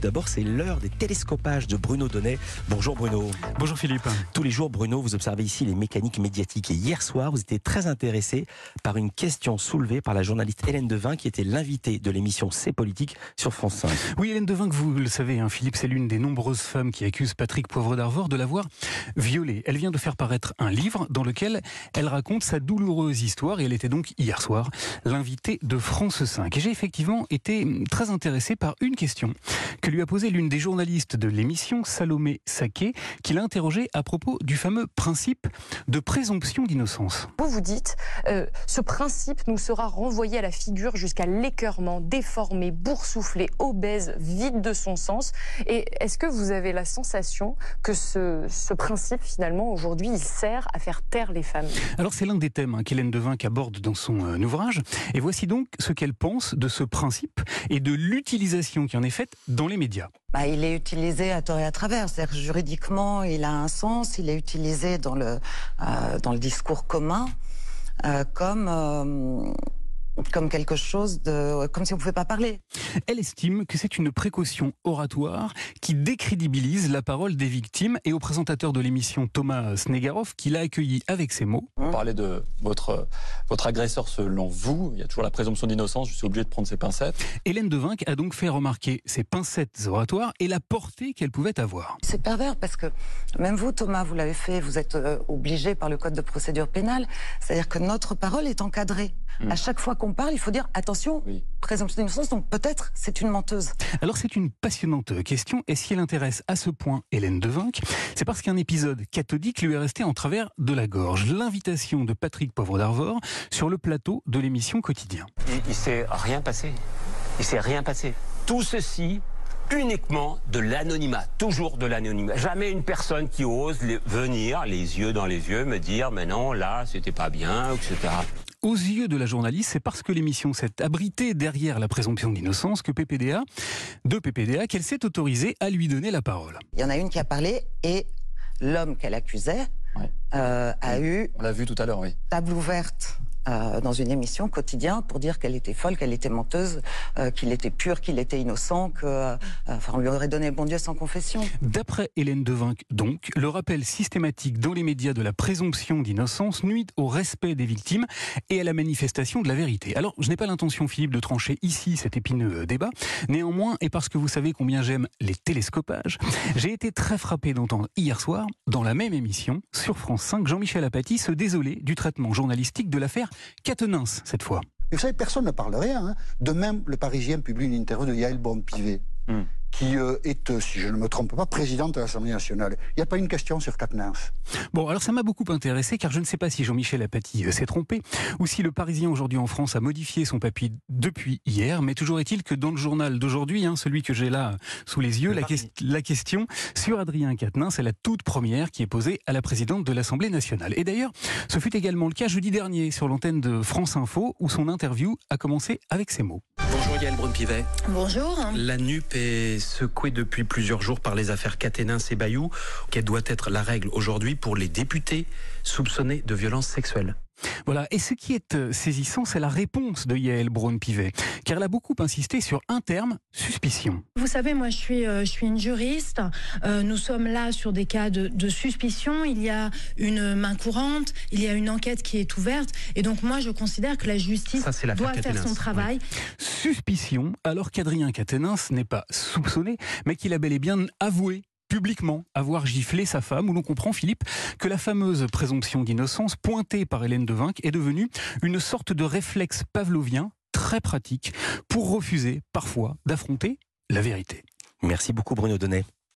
D'abord, c'est l'heure des télescopages de Bruno Donnet. Bonjour Bruno. Bonjour Philippe. Tous les jours, Bruno, vous observez ici les mécaniques médiatiques. Et hier soir, vous étiez très intéressé par une question soulevée par la journaliste Hélène Devin, qui était l'invitée de l'émission C'est Politique sur France 5. Oui, Hélène Devin, que vous le savez, hein, Philippe, c'est l'une des nombreuses femmes qui accusent Patrick Poivre d'Arvor de l'avoir violée. Elle vient de faire paraître un livre dans lequel elle raconte sa douloureuse histoire et elle était donc hier soir l'invitée de France 5. Et j'ai effectivement été très intéressé par une question lui a posé l'une des journalistes de l'émission, Salomé Saké, qui l'a interrogé à propos du fameux principe de présomption d'innocence. Vous vous dites, euh, ce principe nous sera renvoyé à la figure jusqu'à l'écœurement, déformé, boursouflé, obèse, vide de son sens. Et est-ce que vous avez la sensation que ce, ce principe, finalement, aujourd'hui, il sert à faire taire les femmes? Alors c'est l'un des thèmes hein, qu'Hélène Devinck aborde dans son euh, ouvrage. Et voici donc ce qu'elle pense de ce principe et de l'utilisation qui en est faite dans les bah, Il est utilisé à tort et à travers. C'est-à-dire juridiquement, il a un sens, il est utilisé dans le, euh, dans le discours commun euh, comme euh, comme quelque chose de, comme si on ne pouvait pas parler. Elle estime que c'est une précaution oratoire qui décrédibilise la parole des victimes et au présentateur de l'émission Thomas Snegarov qui l'a accueilli avec ces mots. Vous parlez de votre, votre agresseur selon vous, il y a toujours la présomption d'innocence, je suis obligé de prendre ces pincettes. Hélène Devinck a donc fait remarquer ces pincettes oratoires et la portée qu'elles pouvaient avoir. C'est pervers parce que même vous Thomas, vous l'avez fait, vous êtes euh, obligé par le code de procédure pénale, c'est-à-dire que notre parole est encadrée. Hmm. À chaque fois qu'on parle, il faut dire attention, présomption d'innocence, donc peut-être c'est une menteuse. Alors c'est une passionnante question, et si elle intéresse à ce point Hélène Devinck, c'est parce qu'un épisode cathodique lui est resté en travers de la gorge. L'invitation de Patrick Poivre d'Arvor sur le plateau de l'émission Quotidien. Il, il s'est rien passé. Il s'est rien passé. Tout ceci uniquement de l'anonymat, toujours de l'anonymat. Jamais une personne qui ose venir, les yeux dans les yeux, me dire mais non, là, c'était pas bien, etc. Aux yeux de la journaliste, c'est parce que l'émission s'est abritée derrière la présomption d'innocence que PPDA, de PPDA, qu'elle s'est autorisée à lui donner la parole. Il y en a une qui a parlé et l'homme qu'elle accusait euh, a eu. On l'a vu tout à l'heure, oui. Table ouverte euh, dans une émission quotidien pour dire qu'elle était folle, qu'elle était menteuse, euh, qu'il était pur, qu'il était innocent, que, euh, enfin, on lui aurait donné le bon Dieu sans confession. D'après Hélène Devinck, donc, le rappel systématique dans les médias de la présomption d'innocence nuit au respect des victimes et à la manifestation de la vérité. Alors, je n'ai pas l'intention, Philippe, de trancher ici cet épineux débat. Néanmoins, et parce que vous savez combien j'aime les télescopages, j'ai été très frappé d'entendre hier soir, dans la même émission, sur France 5, Jean-Michel Apathy se désoler du traitement journalistique de l'affaire Quatennens cette fois. vous savez, personne ne parle rien. Hein. De même, le Parisien publie une interview de Yael Bon-Pivet. Hmm qui euh, est, euh, si je ne me trompe pas, présidente de l'Assemblée nationale. Il n'y a pas une question sur Quatennens. Bon, alors ça m'a beaucoup intéressé, car je ne sais pas si Jean-Michel Apathy euh, s'est trompé, ou si le Parisien aujourd'hui en France a modifié son papier depuis hier, mais toujours est-il que dans le journal d'aujourd'hui, hein, celui que j'ai là sous les yeux, la, la, question sur Adrien Quatennens, c'est la toute première qui est posée à la présidente de l'Assemblée nationale. Et d'ailleurs, ce fut également le cas jeudi dernier sur l'antenne de France Info, où son interview a commencé avec ces mots. Bonjour Yael Brun-Pivet. Bonjour. La NUP est secouée depuis plusieurs jours par les affaires Caténin et Bayou, qu'elle doit être la règle aujourd'hui pour les députés soupçonnés de violences sexuelles? Voilà. Et ce qui est euh, saisissant, c'est la réponse de Yael Braun-Pivet, car elle a beaucoup insisté sur un terme, suspicion. Vous savez, moi, je suis, euh, je suis une juriste. Euh, nous sommes là sur des cas de, suspicion. Il y a une main courante, il y a une enquête qui est ouverte. Et donc, moi, je considère que la justice doit faire son travail. Suspicion, alors qu'Adrien Caténins n'est pas soupçonné, mais qu'il a bel et bien avoué publiquement avoir giflé sa femme, où l'on comprend, Philippe, que la fameuse présomption d'innocence pointée par Hélène Devinck est devenue une sorte de réflexe pavlovien très pratique pour refuser parfois d'affronter la vérité. Merci beaucoup Bruno Donnet.